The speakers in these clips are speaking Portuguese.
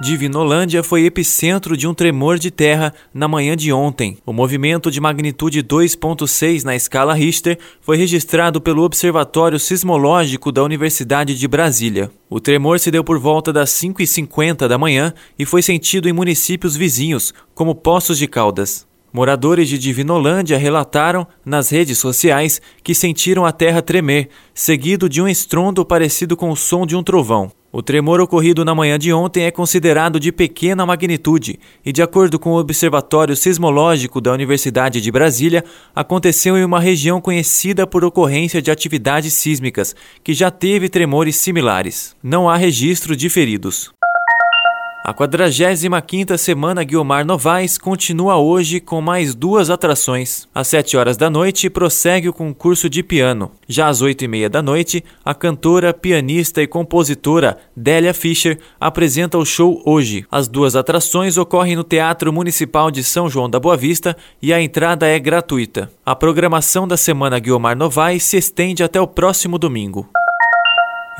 Divinolândia foi epicentro de um tremor de terra na manhã de ontem. O movimento de magnitude 2.6 na escala Richter foi registrado pelo Observatório Sismológico da Universidade de Brasília. O tremor se deu por volta das 5h50 da manhã e foi sentido em municípios vizinhos, como Poços de Caldas. Moradores de Divinolândia relataram nas redes sociais que sentiram a terra tremer, seguido de um estrondo parecido com o som de um trovão. O tremor ocorrido na manhã de ontem é considerado de pequena magnitude e, de acordo com o Observatório Sismológico da Universidade de Brasília, aconteceu em uma região conhecida por ocorrência de atividades sísmicas, que já teve tremores similares. Não há registro de feridos. A 45ª Semana Guiomar Novaes continua hoje com mais duas atrações. Às 7 horas da noite prossegue o concurso de piano. Já às 8 e meia da noite, a cantora, pianista e compositora Délia Fischer apresenta o show Hoje. As duas atrações ocorrem no Teatro Municipal de São João da Boa Vista e a entrada é gratuita. A programação da Semana Guiomar Novaes se estende até o próximo domingo.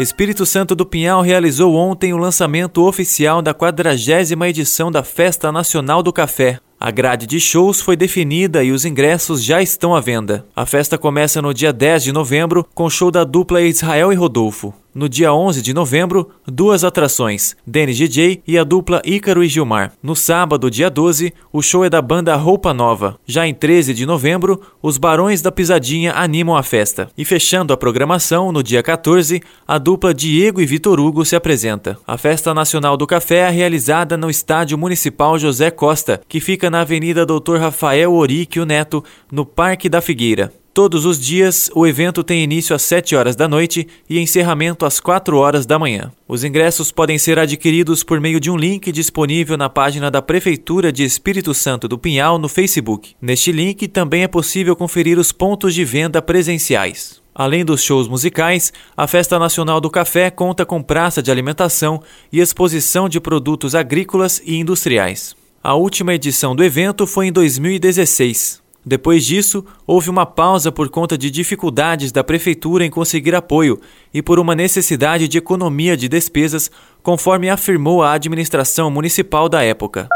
Espírito Santo do Pinhal realizou ontem o lançamento oficial da quadragésima edição da Festa Nacional do Café. A grade de shows foi definida e os ingressos já estão à venda. A festa começa no dia 10 de novembro com o show da dupla Israel e Rodolfo. No dia 11 de novembro, duas atrações, Denis DJ e a dupla Ícaro e Gilmar. No sábado, dia 12, o show é da banda Roupa Nova. Já em 13 de novembro, os Barões da Pisadinha animam a festa. E fechando a programação, no dia 14, a dupla Diego e Vitor Hugo se apresenta. A Festa Nacional do Café é realizada no Estádio Municipal José Costa, que fica na Avenida Doutor Rafael Oríquio Neto, no Parque da Figueira. Todos os dias, o evento tem início às 7 horas da noite e encerramento às 4 horas da manhã. Os ingressos podem ser adquiridos por meio de um link disponível na página da Prefeitura de Espírito Santo do Pinhal no Facebook. Neste link também é possível conferir os pontos de venda presenciais. Além dos shows musicais, a Festa Nacional do Café conta com praça de alimentação e exposição de produtos agrícolas e industriais. A última edição do evento foi em 2016. Depois disso, houve uma pausa por conta de dificuldades da prefeitura em conseguir apoio e por uma necessidade de economia de despesas, conforme afirmou a administração municipal da época.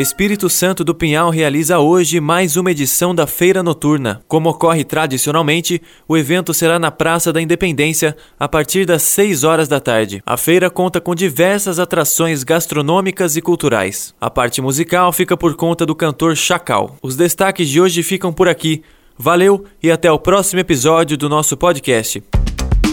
Espírito Santo do Pinhal realiza hoje mais uma edição da Feira Noturna. Como ocorre tradicionalmente, o evento será na Praça da Independência a partir das 6 horas da tarde. A feira conta com diversas atrações gastronômicas e culturais. A parte musical fica por conta do cantor Chacal. Os destaques de hoje ficam por aqui. Valeu e até o próximo episódio do nosso podcast.